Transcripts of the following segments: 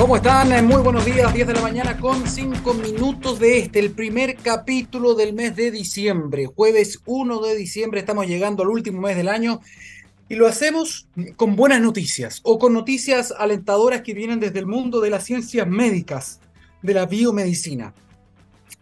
¿Cómo están? Eh, muy buenos días, 10 de la mañana con 5 minutos de este, el primer capítulo del mes de diciembre. Jueves 1 de diciembre, estamos llegando al último mes del año y lo hacemos con buenas noticias o con noticias alentadoras que vienen desde el mundo de las ciencias médicas, de la biomedicina.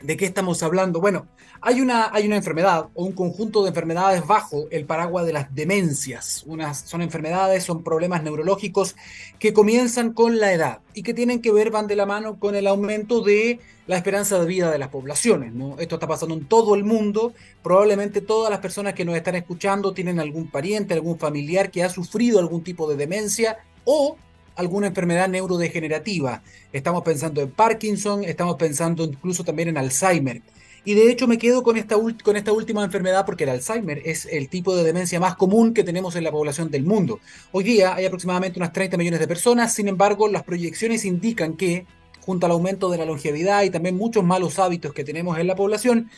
¿De qué estamos hablando? Bueno, hay una, hay una enfermedad o un conjunto de enfermedades bajo el paraguas de las demencias. Son enfermedades, son problemas neurológicos que comienzan con la edad y que tienen que ver, van de la mano con el aumento de la esperanza de vida de las poblaciones. Esto está pasando en todo el mundo. Probablemente todas las personas que nos están escuchando tienen algún pariente, algún familiar que ha sufrido algún tipo de demencia o alguna enfermedad neurodegenerativa. Estamos pensando en Parkinson, estamos pensando incluso también en Alzheimer. Y de hecho me quedo con esta, con esta última enfermedad porque el Alzheimer es el tipo de demencia más común que tenemos en la población del mundo. Hoy día hay aproximadamente unas 30 millones de personas, sin embargo las proyecciones indican que, junto al aumento de la longevidad y también muchos malos hábitos que tenemos en la población,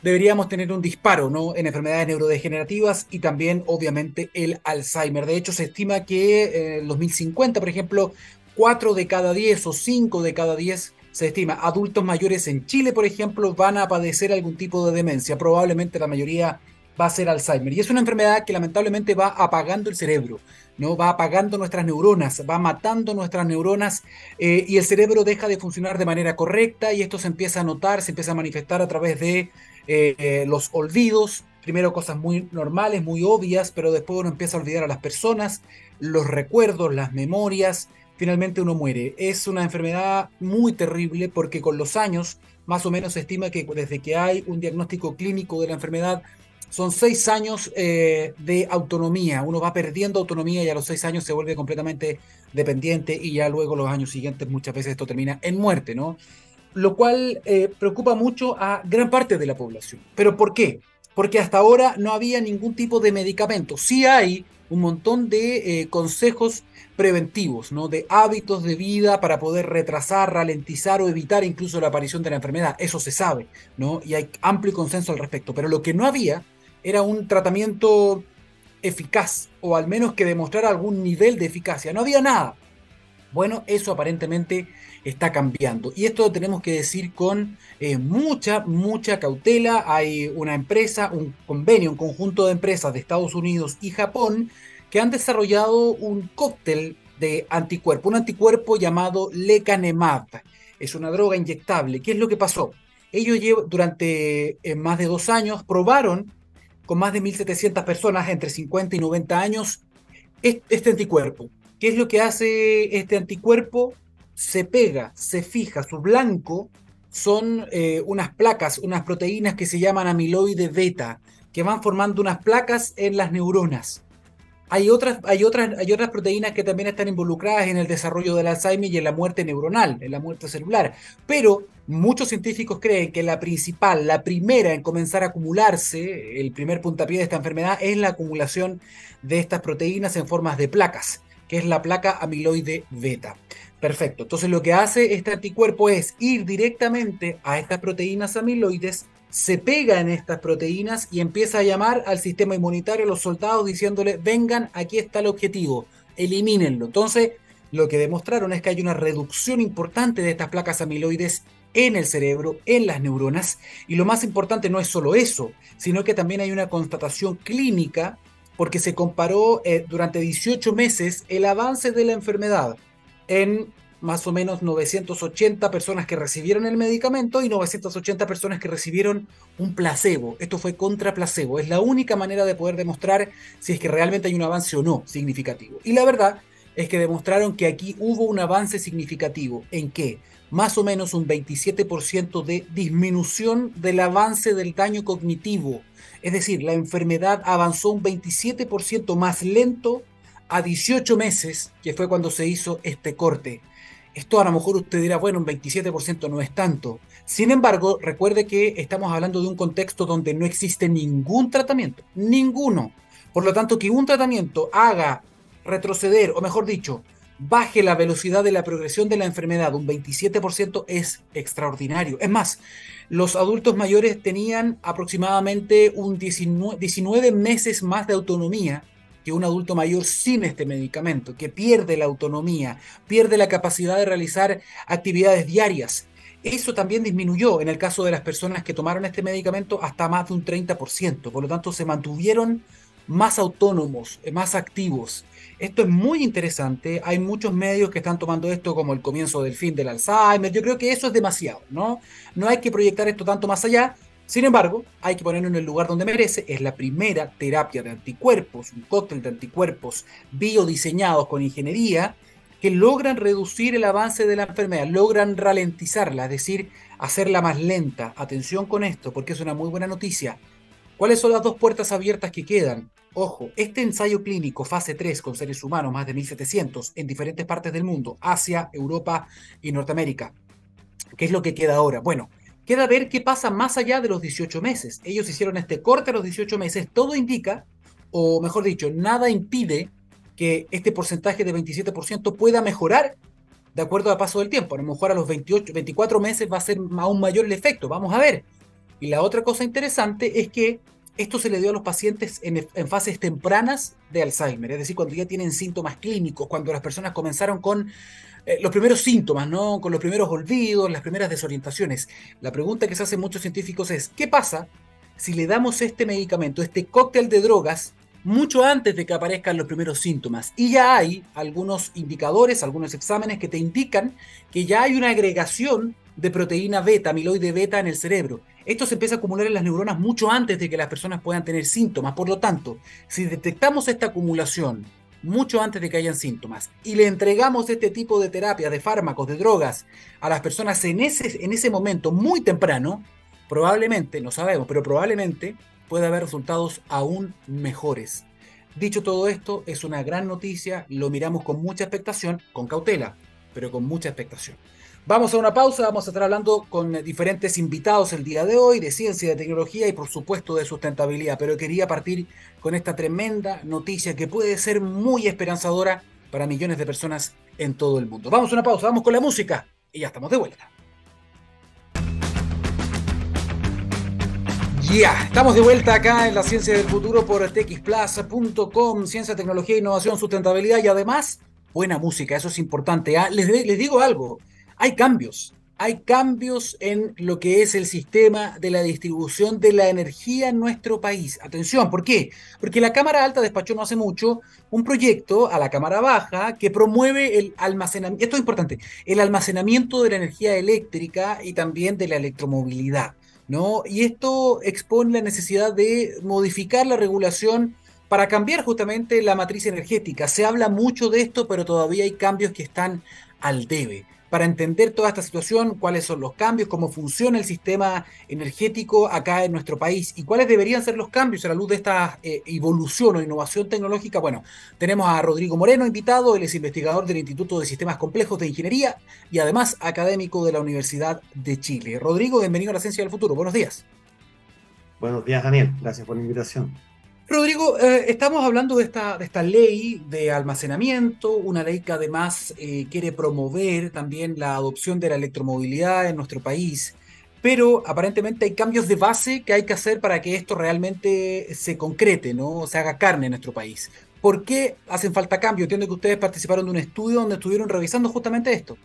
deberíamos tener un disparo ¿no? en enfermedades neurodegenerativas y también obviamente el Alzheimer. De hecho, se estima que eh, en el 2050, por ejemplo, 4 de cada 10 o 5 de cada 10 se estima adultos mayores en Chile, por ejemplo, van a padecer algún tipo de demencia. Probablemente la mayoría va a ser Alzheimer. Y es una enfermedad que lamentablemente va apagando el cerebro, ¿no? Va apagando nuestras neuronas, va matando nuestras neuronas eh, y el cerebro deja de funcionar de manera correcta y esto se empieza a notar, se empieza a manifestar a través de eh, los olvidos, primero cosas muy normales, muy obvias, pero después uno empieza a olvidar a las personas, los recuerdos, las memorias, finalmente uno muere. Es una enfermedad muy terrible porque con los años, más o menos se estima que desde que hay un diagnóstico clínico de la enfermedad, son seis años eh, de autonomía. Uno va perdiendo autonomía y a los seis años se vuelve completamente dependiente y ya luego los años siguientes muchas veces esto termina en muerte, ¿no? lo cual eh, preocupa mucho a gran parte de la población. ¿Pero por qué? Porque hasta ahora no había ningún tipo de medicamento. Sí hay un montón de eh, consejos preventivos, ¿no? de hábitos de vida para poder retrasar, ralentizar o evitar incluso la aparición de la enfermedad. Eso se sabe, ¿no? Y hay amplio consenso al respecto. Pero lo que no había era un tratamiento eficaz, o al menos que demostrara algún nivel de eficacia. No había nada. Bueno, eso aparentemente está cambiando. Y esto tenemos que decir con eh, mucha, mucha cautela. Hay una empresa, un convenio, un conjunto de empresas de Estados Unidos y Japón que han desarrollado un cóctel de anticuerpo, un anticuerpo llamado lecanemab. Es una droga inyectable. ¿Qué es lo que pasó? Ellos durante eh, más de dos años probaron con más de 1.700 personas entre 50 y 90 años este anticuerpo. ¿Qué es lo que hace este anticuerpo? Se pega, se fija, su blanco son eh, unas placas, unas proteínas que se llaman amiloide beta, que van formando unas placas en las neuronas. Hay otras, hay, otras, hay otras proteínas que también están involucradas en el desarrollo del Alzheimer y en la muerte neuronal, en la muerte celular. Pero muchos científicos creen que la principal, la primera en comenzar a acumularse, el primer puntapié de esta enfermedad, es la acumulación de estas proteínas en formas de placas, que es la placa amiloide beta. Perfecto. Entonces lo que hace este anticuerpo es ir directamente a estas proteínas amiloides, se pega en estas proteínas y empieza a llamar al sistema inmunitario, a los soldados, diciéndole, vengan, aquí está el objetivo, elimínenlo. Entonces lo que demostraron es que hay una reducción importante de estas placas amiloides en el cerebro, en las neuronas, y lo más importante no es solo eso, sino que también hay una constatación clínica porque se comparó eh, durante 18 meses el avance de la enfermedad en más o menos 980 personas que recibieron el medicamento y 980 personas que recibieron un placebo. Esto fue contra placebo. Es la única manera de poder demostrar si es que realmente hay un avance o no significativo. Y la verdad es que demostraron que aquí hubo un avance significativo. ¿En qué? Más o menos un 27% de disminución del avance del daño cognitivo. Es decir, la enfermedad avanzó un 27% más lento a 18 meses, que fue cuando se hizo este corte. Esto a lo mejor usted dirá, bueno, un 27% no es tanto. Sin embargo, recuerde que estamos hablando de un contexto donde no existe ningún tratamiento, ninguno. Por lo tanto, que un tratamiento haga retroceder, o mejor dicho, baje la velocidad de la progresión de la enfermedad un 27% es extraordinario. Es más, los adultos mayores tenían aproximadamente un 19, 19 meses más de autonomía que un adulto mayor sin este medicamento, que pierde la autonomía, pierde la capacidad de realizar actividades diarias. Eso también disminuyó en el caso de las personas que tomaron este medicamento hasta más de un 30%. Por lo tanto, se mantuvieron más autónomos, más activos. Esto es muy interesante. Hay muchos medios que están tomando esto como el comienzo del fin del Alzheimer. Yo creo que eso es demasiado, ¿no? No hay que proyectar esto tanto más allá. Sin embargo, hay que ponerlo en el lugar donde merece. Es la primera terapia de anticuerpos, un cóctel de anticuerpos biodiseñados con ingeniería que logran reducir el avance de la enfermedad, logran ralentizarla, es decir, hacerla más lenta. Atención con esto, porque es una muy buena noticia. ¿Cuáles son las dos puertas abiertas que quedan? Ojo, este ensayo clínico fase 3 con seres humanos, más de 1700, en diferentes partes del mundo, Asia, Europa y Norteamérica. ¿Qué es lo que queda ahora? Bueno, queda ver qué pasa más allá de los 18 meses. Ellos hicieron este corte a los 18 meses. Todo indica, o mejor dicho, nada impide que este porcentaje de 27% pueda mejorar de acuerdo al paso del tiempo. A lo mejor a los 28, 24 meses va a ser aún mayor el efecto. Vamos a ver. Y la otra cosa interesante es que esto se le dio a los pacientes en, fases tempranas de Alzheimer, es decir, cuando ya tienen síntomas clínicos, cuando las personas comenzaron con eh, los primeros síntomas, ¿no? Con los primeros olvidos, las primeras desorientaciones. La pregunta que se hacen muchos científicos es, ¿qué pasa si le damos este medicamento, este cóctel de drogas, mucho antes de que aparezcan los primeros síntomas? Y ya hay algunos indicadores, algunos exámenes que te indican que ya hay una agregación de proteína beta, amiloide beta en el cerebro. Esto se empieza a acumular en las neuronas mucho antes de que las personas puedan tener síntomas. Por lo tanto, si detectamos esta acumulación mucho antes de que hayan síntomas y le entregamos este tipo de terapias, de fármacos, de drogas a las personas en ese, en ese momento muy temprano, probablemente, no sabemos, pero probablemente puede haber resultados aún mejores. Dicho todo esto, es una gran noticia, lo miramos con mucha expectación, con cautela, pero con mucha expectación. Vamos a una pausa, vamos a estar hablando con diferentes invitados el día de hoy de ciencia, de tecnología y por supuesto de sustentabilidad, pero quería partir con esta tremenda noticia que puede ser muy esperanzadora para millones de personas en todo el mundo. Vamos a una pausa, vamos con la música y ya estamos de vuelta. Ya, estamos de vuelta acá en la ciencia del futuro por txplaza.com, ciencia, tecnología, innovación, sustentabilidad y además buena música, eso es importante. ¿ah? Les digo algo, hay cambios. Hay cambios en lo que es el sistema de la distribución de la energía en nuestro país. Atención, ¿por qué? Porque la Cámara Alta despachó no hace mucho un proyecto a la Cámara Baja que promueve el almacenamiento, esto es importante, el almacenamiento de la energía eléctrica y también de la electromovilidad. ¿no? Y esto expone la necesidad de modificar la regulación para cambiar justamente la matriz energética. Se habla mucho de esto, pero todavía hay cambios que están al debe para entender toda esta situación, cuáles son los cambios, cómo funciona el sistema energético acá en nuestro país y cuáles deberían ser los cambios a la luz de esta eh, evolución o innovación tecnológica. Bueno, tenemos a Rodrigo Moreno invitado, él es investigador del Instituto de Sistemas Complejos de Ingeniería y además académico de la Universidad de Chile. Rodrigo, bienvenido a la Ciencia del Futuro. Buenos días. Buenos días, Daniel. Gracias por la invitación. Rodrigo, eh, estamos hablando de esta, de esta ley de almacenamiento, una ley que además eh, quiere promover también la adopción de la electromovilidad en nuestro país, pero aparentemente hay cambios de base que hay que hacer para que esto realmente se concrete, ¿no? se haga carne en nuestro país. ¿Por qué hacen falta cambios? Entiendo que ustedes participaron de un estudio donde estuvieron revisando justamente esto.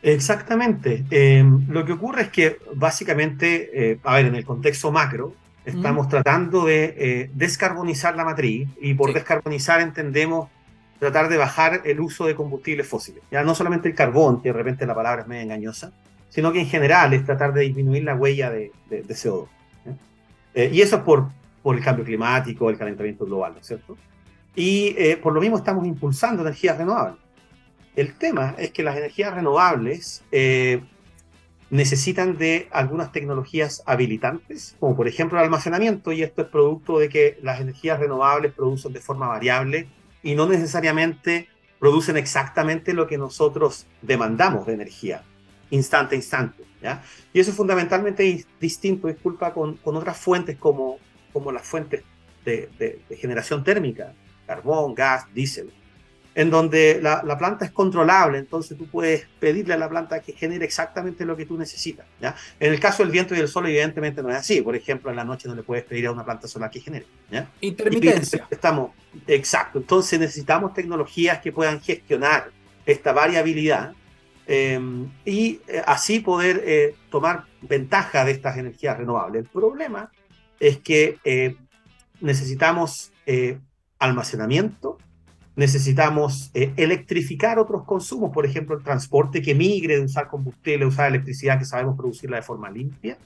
Exactamente. Eh, lo que ocurre es que básicamente, a ver, en el contexto macro, Estamos tratando de eh, descarbonizar la matriz y por descarbonizar entendemos tratar de bajar el uso de combustibles fósiles. Ya no solamente el carbón, que de repente la palabra es medio engañosa, sino que en general es tratar de disminuir la huella de, CO2. Eh, y eso es por, por el cambio climático, el calentamiento global, ¿no es cierto? Y eh, por lo mismo estamos impulsando energías renovables. El tema es que las energías renovables necesitan de algunas tecnologías habilitantes, como por ejemplo el almacenamiento, y esto es producto de que las energías renovables producen de forma variable y no necesariamente producen exactamente lo que nosotros demandamos de energía, instante a instante. ¿ya? Y eso es fundamentalmente distinto, disculpa, con, con otras fuentes como, como las fuentes de, de, generación térmica, carbón, gas, diésel. En donde la, la, planta es controlable, entonces tú puedes pedirle a la planta que genere exactamente lo que tú necesitas. ¿ya? En el caso del viento y del sol, evidentemente no es así. Por ejemplo, en la noche no le puedes pedir a una planta solar que genere. ¿ya? Intermitencia. estamos, exacto. Entonces necesitamos tecnologías que puedan gestionar esta variabilidad eh, y eh, así poder eh, tomar ventaja de estas energías renovables. El problema es que eh, necesitamos almacenamiento, necesitamos electrificar otros consumos, por ejemplo, el transporte que migre de usar combustible a usar electricidad que sabemos producirla de forma limpia.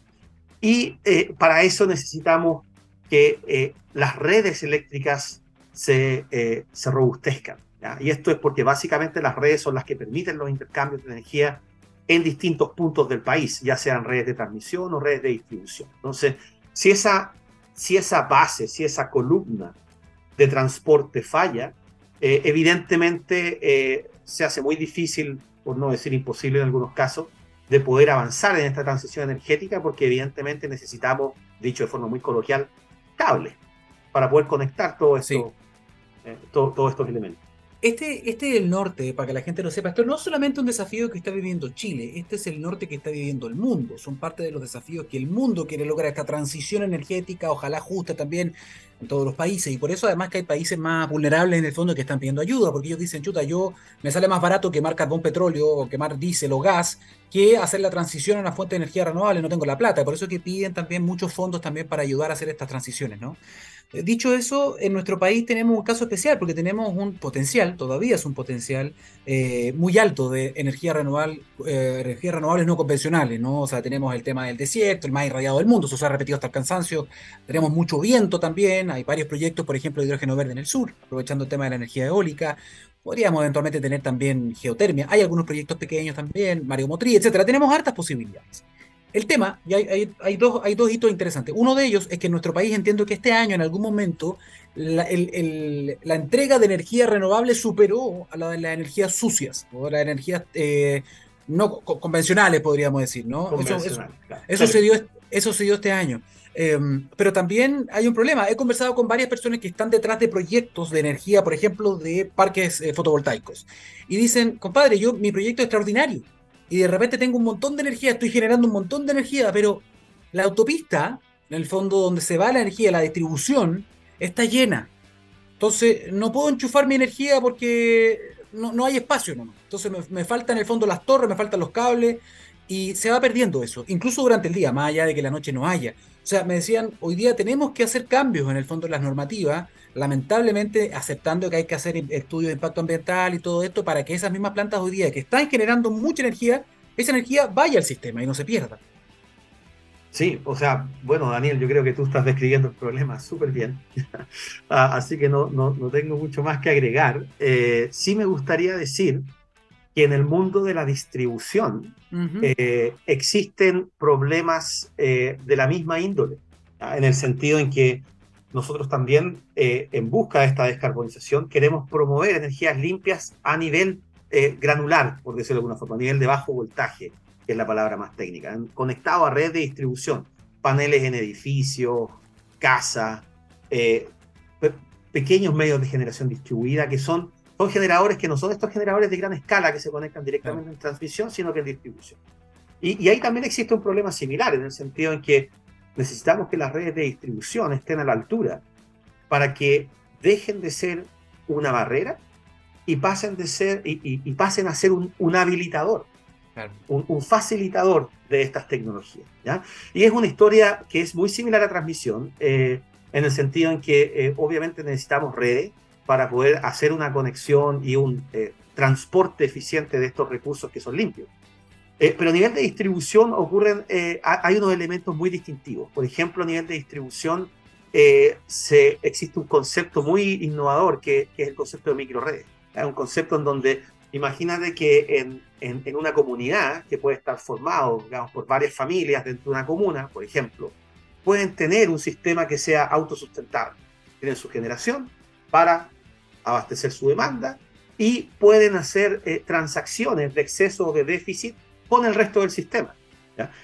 Y para eso necesitamos que las redes eléctricas se, se robustezcan. Y esto es porque básicamente las redes son las que permiten los intercambios de energía en distintos puntos del país, ya sean redes de transmisión o redes de distribución. Entonces, si esa, si esa base, si esa columna de transporte falla, eh, evidentemente eh, se hace muy difícil, por no decir imposible en algunos casos, de poder avanzar en esta transición energética porque evidentemente necesitamos, dicho de forma muy coloquial, cables para poder conectar todo esto, eh, todos estos elementos. Este, este es el norte, para que la gente lo sepa. Esto no es solamente un desafío que está viviendo Chile, este es el norte que está viviendo el mundo. Son parte de los desafíos que el mundo quiere lograr, esta transición energética, ojalá justa también en todos los países. Y por eso además que hay países más vulnerables en el fondo que están pidiendo ayuda, porque ellos dicen, chuta, yo me sale más barato quemar carbón petróleo o quemar diésel o gas que hacer la transición a una fuente de energía renovable, no tengo la plata. Por eso es que piden también muchos fondos también para ayudar a hacer estas transiciones, ¿no? Eh, dicho eso, en nuestro país tenemos un caso especial porque tenemos un potencial, todavía es un potencial eh, muy alto de energía renovable, eh, energías renovables no convencionales, ¿no? O sea, tenemos el tema del desierto, el más irradiado del mundo, eso se ha repetido hasta el cansancio. Tenemos mucho viento también, hay varios proyectos, por ejemplo, de hidrógeno verde en el sur, aprovechando el tema de la energía eólica. Podríamos eventualmente tener también geotermia. Hay algunos proyectos pequeños también, mareomotriz, etcétera. Tenemos hartas posibilidades. El tema, y hay, hay, dos, hay dos hitos interesantes. Uno de ellos es que en nuestro país entiendo que este año, en algún momento, la, entrega de energía renovable superó a la de las energías sucias, o las energías eh, no convencionales, podríamos decir, ¿no? Eso, se dio, eso se dio este año. Em, pero también hay un problema. He conversado con varias personas que están detrás de proyectos de energía, por ejemplo, de parques eh, fotovoltaicos. Y dicen, compadre, yo mi proyecto es extraordinario y de repente tengo un montón de energía, estoy generando un montón de energía, pero la autopista, en el fondo donde se va la energía, la distribución, está llena. Entonces no puedo enchufar mi energía porque no, hay espacio. No. Entonces me, me faltan en el fondo las torres, me faltan los cables y se va perdiendo eso, incluso durante el día, más allá de que la noche no haya. O sea, me decían, hoy día tenemos que hacer cambios en el fondo de las normativas lamentablemente aceptando que hay que hacer estudios de impacto ambiental y todo esto para que esas mismas plantas hoy día que están generando mucha energía, esa energía vaya al sistema y no se pierda. Sí, o sea, bueno, Daniel, yo creo que tú estás describiendo el problema súper bien, ah, así que no, no, no, tengo mucho más que agregar. Eh, sí me gustaría decir que en el mundo de la distribución eh, existen problemas eh, de la misma índole, en el sentido en que nosotros también, eh, en busca de esta descarbonización, queremos promover energías limpias a nivel granular, por decirlo de alguna forma, a nivel de bajo voltaje, que es la palabra más técnica, conectado a red de distribución, paneles en edificios, casa, eh, pequeños medios de generación distribuida, que son, son generadores que no son estos generadores de gran escala que se conectan directamente en transmisión, sino que en distribución. Y, y ahí también existe un problema similar, en el sentido en que necesitamos que las redes de distribución estén a la altura para que dejen de ser una barrera y pasen, de ser, y, pasen a ser un, habilitador, un, facilitador de estas tecnologías. ¿ya? Y es una historia que es muy similar a transmisión, eh, en el sentido en que eh, obviamente necesitamos redes para poder hacer una conexión y un eh, transporte eficiente de estos recursos que son limpios. Eh, pero a nivel de distribución ocurren, eh, hay unos elementos muy distintivos. Por ejemplo, a nivel de distribución eh, se, existe un concepto muy innovador que, es el concepto de microredes. Es un concepto en donde imagínate que en, una comunidad que puede estar formado por varias familias dentro de una comuna, por ejemplo, pueden tener un sistema que sea autosustentable. Tienen su generación para abastecer su demanda y pueden hacer transacciones de exceso o de déficit con el resto del sistema.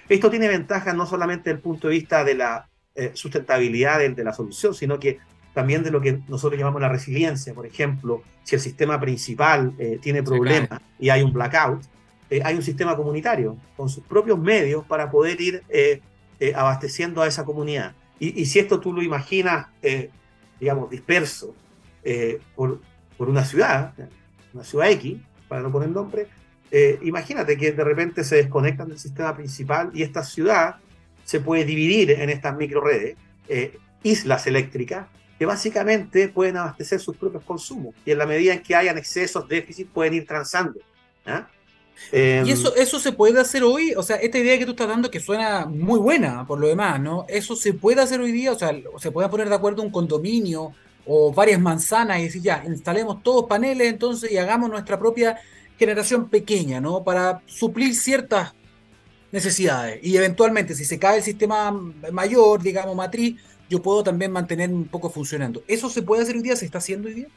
Esto tiene ventajas no solamente desde el punto de vista de la eh, sustentabilidad de, la solución, sino que también de lo que nosotros llamamos la resiliencia. Por ejemplo, si el sistema principal eh, tiene problemas y hay un blackout, eh, hay un sistema comunitario con sus propios medios para poder ir eh, abasteciendo a esa comunidad. Y, si esto tú lo imaginas, digamos, disperso por, por, una ciudad, una ciudad X, para no poner nombre, imagínate que de repente se desconectan del sistema principal y esta ciudad se puede dividir en estas microredes, islas eléctricas, que básicamente pueden abastecer sus propios consumos y en la medida en que hayan excesos, déficit, pueden ir transando. ¿Y eso, eso se puede hacer hoy? O sea, esta idea que tú estás dando que suena muy buena por lo demás, ¿no? ¿Eso se puede hacer hoy día? O sea, ¿se puede poner de acuerdo un condominio o varias manzanas y decir, ya, instalemos todos paneles entonces y hagamos nuestra propia generación pequeña, ¿no? Para suplir ciertas necesidades. Y eventualmente, si se cae el sistema mayor, digamos, matriz, yo puedo también mantener un poco funcionando. ¿Eso se puede hacer hoy día? ¿Se está haciendo hoy día?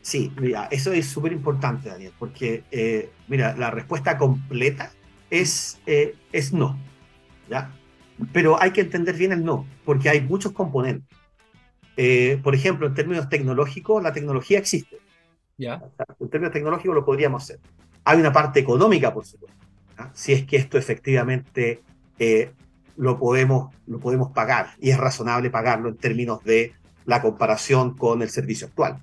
Sí, mira, eso es súper importante, Daniel, porque, eh, mira, la respuesta completa es, eh, es no, ¿ya? Pero hay que entender bien el no, porque hay muchos componentes. Eh, por ejemplo, en términos tecnológicos, la tecnología existe. ¿Ya? En términos tecnológicos lo podríamos hacer. Hay una parte económica, por supuesto. Si es que esto efectivamente lo podemos, lo podemos pagar y es razonable pagarlo en términos de la comparación con el servicio actual.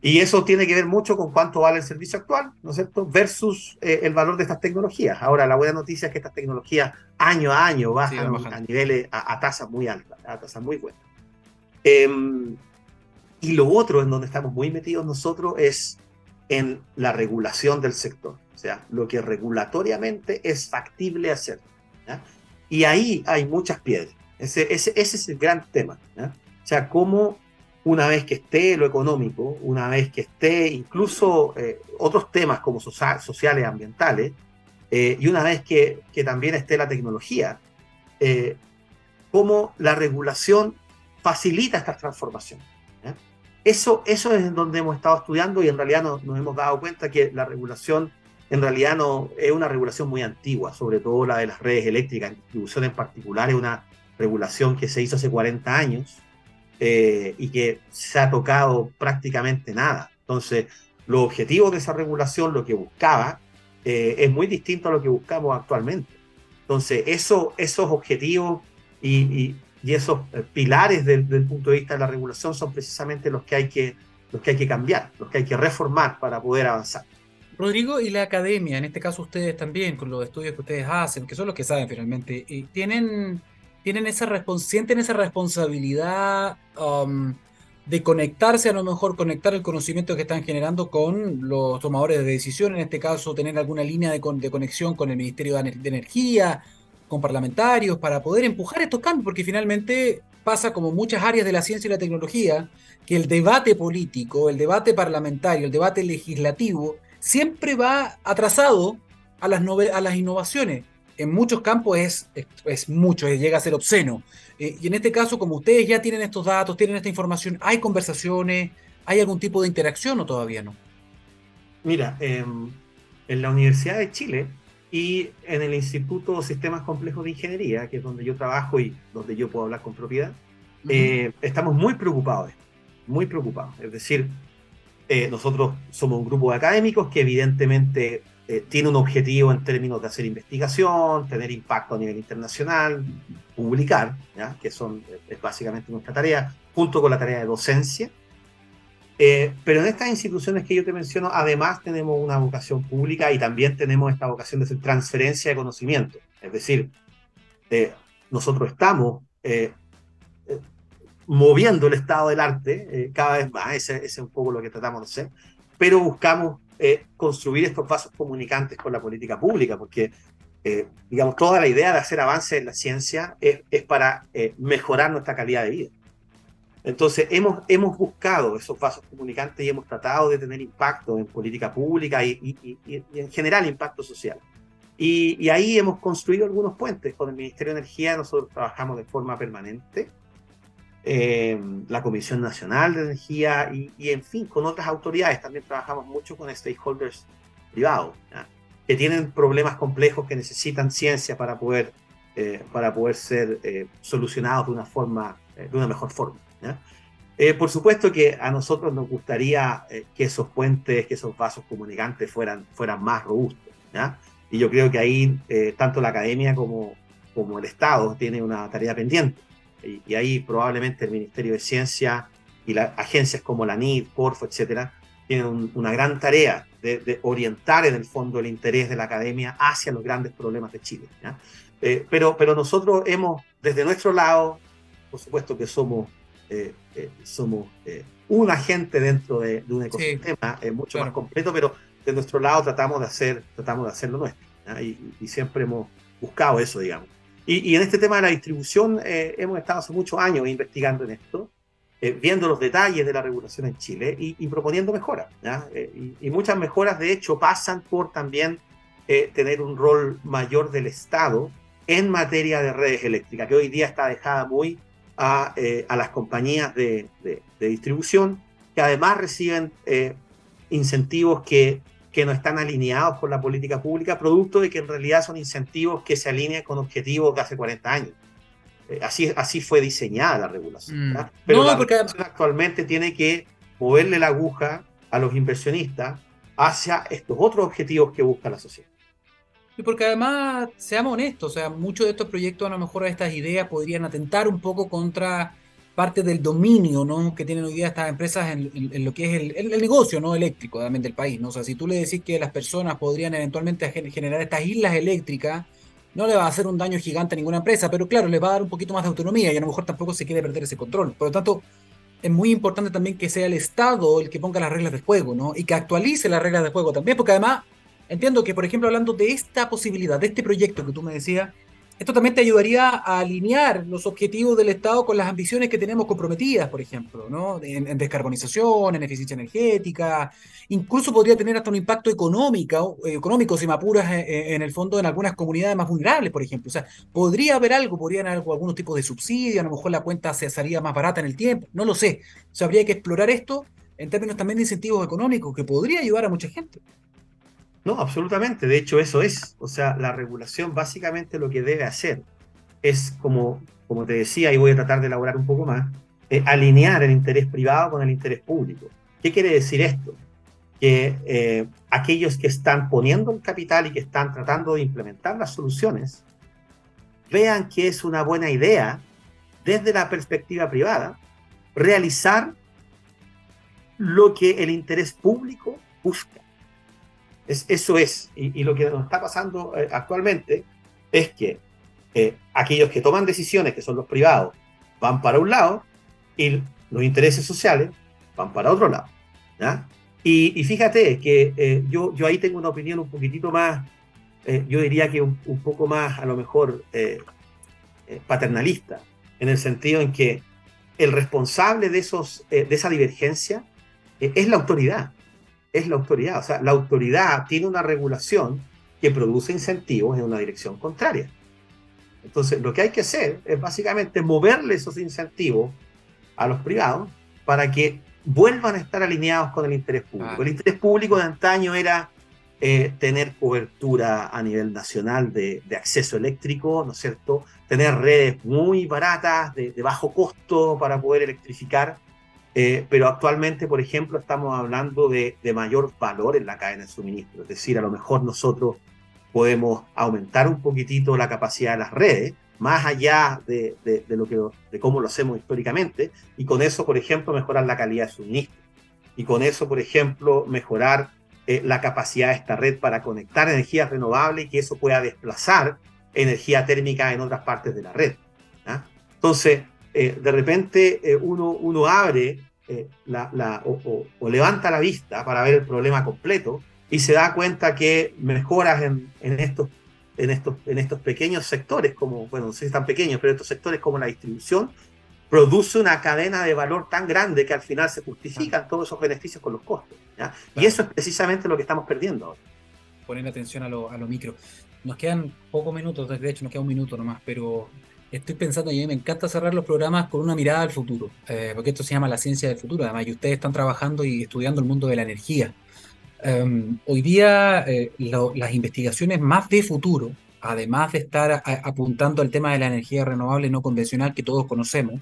Y eso tiene que ver mucho con cuánto vale el servicio actual, ¿no es cierto?, versus eh, el valor de estas tecnologías. Ahora, la buena noticia es que estas tecnologías año a año bajan a niveles, a, tasas muy altas, a tasas muy buenas. Em, y lo otro en donde estamos muy metidos nosotros es en la regulación del sector, o sea, lo que regulatoriamente es factible hacer. ¿ya? Y ahí hay muchas piedras. Ese, ese, ese es el gran tema. O sea, cómo una vez que esté lo económico, una vez que esté incluso eh, otros temas como sociales, ambientales, eh, y una vez que, que, también esté la tecnología, eh, cómo la regulación facilita estas transformaciones. Eso, eso es en donde hemos estado estudiando y en realidad nos hemos dado cuenta que la regulación en realidad no es una regulación muy antigua, sobre todo la de las redes eléctricas, en distribución en particular, es una regulación que se hizo hace 40 años eh, y que se ha tocado prácticamente nada. Entonces, los objetivos de esa regulación, lo que buscaba, eh, es muy distinto a lo que buscamos actualmente. Entonces, eso, esos objetivos y, esos eh, pilares desde el punto de vista de la regulación son precisamente los que hay que, los que, hay que cambiar, los que hay que reformar para poder avanzar. Rodrigo, y la academia, en este caso ustedes también, con los estudios que ustedes hacen, que son los que saben finalmente, eh, ¿tienen, tienen esa sienten esa responsabilidad um, de conectarse, a lo mejor conectar el conocimiento que están generando con los tomadores de decisión, en este caso tener alguna línea de, de conexión con el Ministerio de, Energía, con parlamentarios, para poder empujar estos cambios, porque finalmente pasa como muchas áreas de la ciencia y la tecnología, que el debate político, el debate parlamentario, el debate legislativo, siempre va atrasado a las, a las innovaciones. En muchos campos es, es, mucho, llega a ser obsceno. Eh, y en este caso, como ustedes ya tienen estos datos, tienen esta información, ¿hay conversaciones? ¿Hay algún tipo de interacción o todavía no? Mira, em, en la Universidad de Chile y en el Instituto Sistemas Complejos de Ingeniería, que es donde yo trabajo y donde yo puedo hablar con propiedad, eh, estamos muy preocupados, muy preocupados. Es decir, eh, nosotros somos un grupo de académicos que evidentemente eh, tiene un objetivo en términos de hacer investigación, tener impacto a nivel internacional, publicar, ¿ya? que son, es básicamente nuestra tarea, junto con la tarea de docencia. Eh, pero en estas instituciones que yo te menciono, además tenemos una vocación pública y también tenemos esta vocación de transferencia de conocimiento. Es decir, nosotros estamos moviendo el estado del arte eh, cada vez más, ese, es un poco lo que tratamos de hacer, pero buscamos eh, construir estos vasos comunicantes con la política pública, porque, eh, digamos, toda la idea de hacer avance en la ciencia es, es para mejorar nuestra calidad de vida. Entonces, hemos, hemos buscado esos vasos comunicantes y hemos tratado de tener impacto en política pública y, y, y, en general impacto social. Y, ahí hemos construido algunos puentes. Con el Ministerio de Energía nosotros trabajamos de forma permanente eh, la Comisión Nacional de Energía y, en fin, con otras autoridades. También trabajamos mucho con stakeholders privados, que tienen problemas complejos que necesitan ciencia para poder, eh, para poder ser eh, solucionados de una, forma, de una mejor forma. Eh, por supuesto que a nosotros nos gustaría eh, que esos puentes, que esos vasos comunicantes fueran, fueran más robustos. Y yo creo que ahí eh, tanto la academia como, como el Estado tiene una tarea pendiente. Y, y ahí probablemente el Ministerio de Ciencia y las agencias como la NID, Corfo, etcétera, tienen una gran tarea de, orientar en el fondo el interés de la academia hacia los grandes problemas de Chile. pero, pero nosotros hemos, desde nuestro lado, por supuesto que somos, eh, eh, somos un agente dentro de, de un ecosistema sí, mucho claro. más completo, pero de nuestro lado tratamos de hacer, tratamos de hacer lo nuestro. Y, y, siempre hemos buscado eso, digamos. Y, y en este tema de la distribución, hemos estado hace muchos años investigando en esto eh, viendo los detalles de la regulación en Chile y, y proponiendo mejoras. Eh, y, y, muchas mejoras, de hecho, pasan por también eh, tener un rol mayor del Estado en materia de redes eléctricas, que hoy día está dejada muy a, eh, a las compañías de, de, de, distribución, que además reciben incentivos que, que no están alineados con la política pública, producto de que en realidad son incentivos que se alinean con objetivos de hace 40 años. Eh, así, así fue diseñada la regulación. Mm. Pero no, la porque... regulación actualmente tiene que moverle la aguja a los inversionistas hacia estos otros objetivos que busca la sociedad. Y porque además, seamos honestos, o sea, muchos de estos proyectos, a lo mejor estas ideas podrían atentar un poco contra parte del dominio ¿no? que tienen hoy día estas empresas en, lo que es el, el, negocio ¿no? eléctrico también del país. ¿no? O sea, si tú le decís que las personas podrían eventualmente generar estas islas eléctricas, no le va a hacer un daño gigante a ninguna empresa, pero claro, le va a dar un poquito más de autonomía y a lo mejor tampoco se quiere perder ese control. Por lo tanto, es muy importante también que sea el Estado el que ponga las reglas de juego, ¿no? Y que actualice las reglas de juego también, porque además entiendo que, por ejemplo, hablando de esta posibilidad, de este proyecto que tú me decías, esto también te ayudaría a alinear los objetivos del Estado con las ambiciones que tenemos comprometidas, por ejemplo, ¿no? En, descarbonización, en eficiencia energética, incluso podría tener hasta un impacto económico, económico si me apuras, en, en, el fondo en algunas comunidades más vulnerables, por ejemplo. O sea, podría haber algo, podrían haber algunos tipos de subsidio, a lo mejor la cuenta se haría más barata en el tiempo, no lo sé. O sea, habría que explorar esto en términos también de incentivos económicos, que podría ayudar a mucha gente. No, absolutamente. De hecho, eso es. O sea, la regulación básicamente lo que debe hacer es, como, como te decía, y voy a tratar de elaborar un poco más, eh, alinear el interés privado con el interés público. ¿Qué quiere decir esto? Que eh, aquellos que están poniendo el capital y que están tratando de implementar las soluciones, vean que es una buena idea, desde la perspectiva privada, realizar lo que el interés público busca. Es, eso es. Y, y, lo que nos está pasando eh, actualmente es que eh, aquellos que toman decisiones, que son los privados, van para un lado y los intereses sociales van para otro lado. ¿ya? Y, y, fíjate que eh, yo, yo ahí tengo una opinión un poquitito más, eh, yo diría que un, un, poco más a lo mejor eh, paternalista, en el sentido en que el responsable de, esos, de esa divergencia es la autoridad es la autoridad. O sea, la autoridad tiene una regulación que produce incentivos en una dirección contraria. Entonces, lo que hay que hacer es básicamente moverle esos incentivos a los privados para que vuelvan a estar alineados con el interés público. Ah. El interés público de antaño era eh, tener cobertura a nivel nacional de, de, acceso eléctrico, ¿no es cierto? Tener redes muy baratas, de, de bajo costo para poder electrificar eh, pero actualmente, por ejemplo, estamos hablando de, de, mayor valor en la cadena de suministro. Es decir, a lo mejor nosotros podemos aumentar un poquitito la capacidad de las redes, más allá de, de, lo que, de cómo lo hacemos históricamente, y con eso, por ejemplo, mejorar la calidad de suministro. Y con eso, por ejemplo, mejorar eh, la capacidad de esta red para conectar energías renovables y que eso pueda desplazar energía térmica en otras partes de la red. ¿ah? Entonces, eh, de repente eh, uno, uno abre eh, la, la, o, o, o, levanta la vista para ver el problema completo y se da cuenta que mejoras en, en, estos, en, estos, en estos pequeños sectores, como, bueno, no sé si están pequeños, pero estos sectores como la distribución, produce una cadena de valor tan grande que al final se justifican todos esos beneficios con los costos. ¿ya? Claro. Y eso es precisamente lo que estamos perdiendo ahora. Poner atención a lo, a lo micro. Nos quedan pocos minutos, de hecho nos queda un minuto nomás, pero estoy pensando, y a mí me encanta cerrar los programas con una mirada al futuro, eh, porque esto se llama la ciencia del futuro, además, y ustedes están trabajando y estudiando el mundo de la energía. Um, hoy día eh, las investigaciones más de futuro, además de estar apuntando al tema de la energía renovable no convencional que todos conocemos,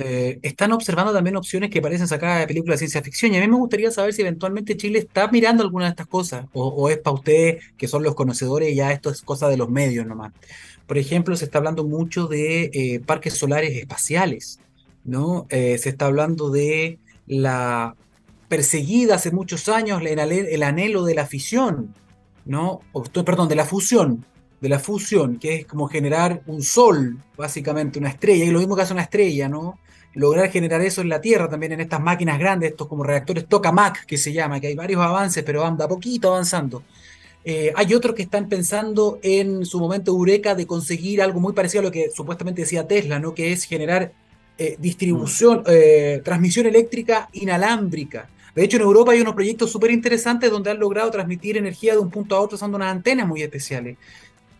eh, están observando también opciones que parecen sacadas de películas de ciencia ficción. Y a mí me gustaría saber si eventualmente Chile está mirando alguna de estas cosas, o, es para ustedes que son los conocedores ya esto es cosa de los medios nomás. Por ejemplo, se está hablando mucho de eh, parques solares espaciales, ¿no? Eh, se está hablando de la perseguida hace muchos años el, anhelo de la fisión, ¿no? perdón, de la fusión, de la fusión, que es como generar un sol, básicamente, una estrella, y lo mismo que hace una estrella, ¿no? Lograr generar eso en la Tierra, también en estas máquinas grandes, estos como reactores tokamak que se llama, que hay varios avances, pero van a poquito avanzando. Eh, hay otros que están pensando en su momento Eureka de conseguir algo muy parecido a lo que supuestamente decía Tesla, ¿no? que es generar eh, distribución, mm. eh, transmisión eléctrica inalámbrica. De hecho, en Europa hay unos proyectos súper interesantes donde han logrado transmitir energía de un punto a otro usando unas antenas muy especiales.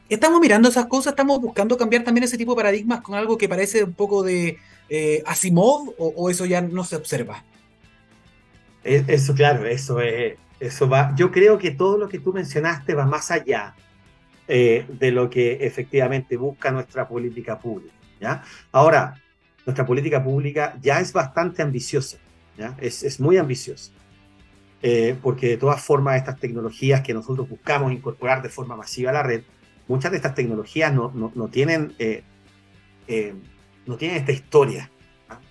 Estamos mirando esas cosas, estamos buscando cambiar también ese tipo de paradigmas con algo que parece un poco de, eh, Asimov o, eso ya no se observa? E, eso, claro, eso, eso va. Yo creo que todo lo que tú mencionaste va más allá eh, de lo que efectivamente busca nuestra política pública. ¿ya? Ahora, nuestra política pública ya es bastante ambiciosa, ¿ya? Es, es muy ambiciosa. Eh, porque de todas formas estas tecnologías que nosotros buscamos incorporar de forma masiva a la red, muchas de estas tecnologías no, no, no tienen no tienen esta historia,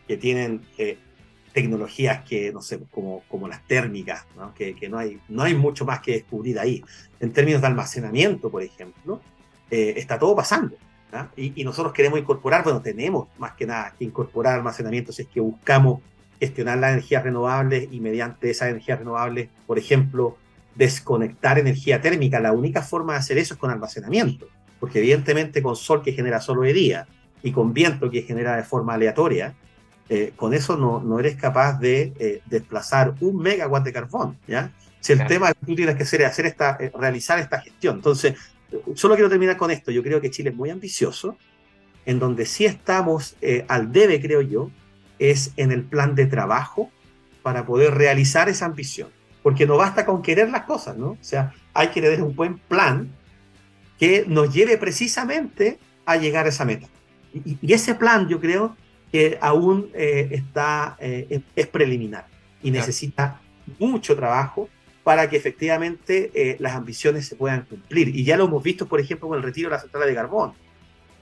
que tienen eh, tecnologías que, no sé, como, como las térmicas, Que, que, no, hay, no hay mucho más que descubrir ahí. En términos de almacenamiento, por ejemplo, eh, está todo pasando. Y, y, nosotros queremos incorporar, bueno, tenemos más que nada que incorporar almacenamiento si es que buscamos gestionar las energías renovables y mediante esas energías renovables, por ejemplo, desconectar energía térmica. La única forma de hacer eso es con almacenamiento, porque evidentemente con sol que genera solo de día y con viento que genera de forma aleatoria, eh, con eso no, no, eres capaz de eh, desplazar un megawatt de carbón, ¿ya? Si el tema que tú tienes que hacer es hacer esta, eh, realizar esta gestión. Entonces, solo quiero terminar con esto. Yo creo que Chile es muy ambicioso, en donde sí estamos al debe, creo yo, es en el plan de trabajo para poder realizar esa ambición. Porque no basta con querer las cosas, ¿no? O sea, hay que tener un buen plan que nos lleve precisamente a llegar a esa meta. Y, ese plan yo creo que aún eh, está, eh, es preliminar y necesita mucho trabajo para que efectivamente eh, las ambiciones se puedan cumplir. Y ya lo hemos visto, por ejemplo, con el retiro de la central de carbón,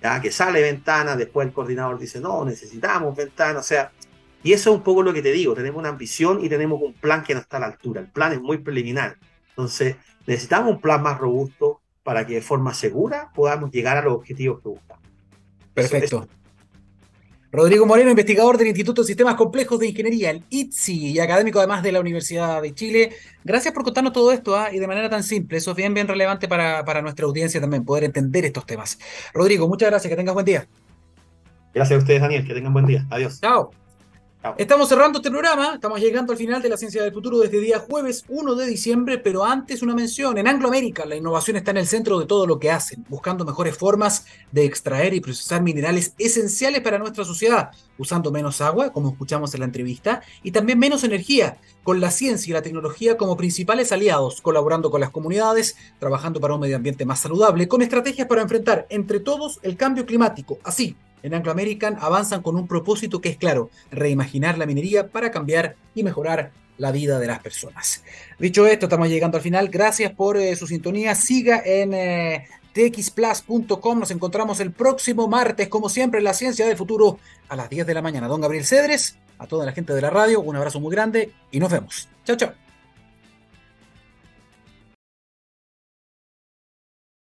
ya que sale ventana, después el coordinador dice, no, necesitamos ventana, o sea, y eso es un poco lo que te digo, tenemos una ambición y tenemos un plan que no está a la altura, el plan es muy preliminar, entonces necesitamos un plan más robusto para que de forma segura podamos llegar a los objetivos que buscamos. Perfecto. Rodrigo Moreno, investigador del Instituto de Sistemas Complejos de Ingeniería, el ITSI, y académico además de la Universidad de Chile. Gracias por contarnos todo esto ¿ah? y de manera tan simple. Eso es bien, bien relevante para, para nuestra audiencia también, poder entender estos temas. Rodrigo, muchas gracias, que tengas buen día. Gracias a ustedes, Daniel, que tengan buen día. Adiós. Chao. Estamos cerrando este programa, estamos llegando al final de la ciencia del futuro desde día jueves 1 de diciembre, pero antes una mención. En Anglo América la innovación está en el centro de todo lo que hacen, buscando mejores formas de extraer y procesar minerales esenciales para nuestra sociedad, usando menos agua, como escuchamos en la entrevista, y también menos energía, con la ciencia y la tecnología como principales aliados, colaborando con las comunidades, trabajando para un medio ambiente más saludable, con estrategias para enfrentar entre todos el cambio climático, así en Anglo American avanzan con un propósito que es claro, reimaginar la minería para cambiar y mejorar la vida de las personas. Dicho esto, estamos llegando al final. Gracias por eh, su sintonía. Siga en eh, txplus.com. Nos encontramos el próximo martes, como siempre, en la ciencia del futuro a las 10 de la mañana. Don Gabriel Cedres, a toda la gente de la radio, un abrazo muy grande y nos vemos. Chao, chao.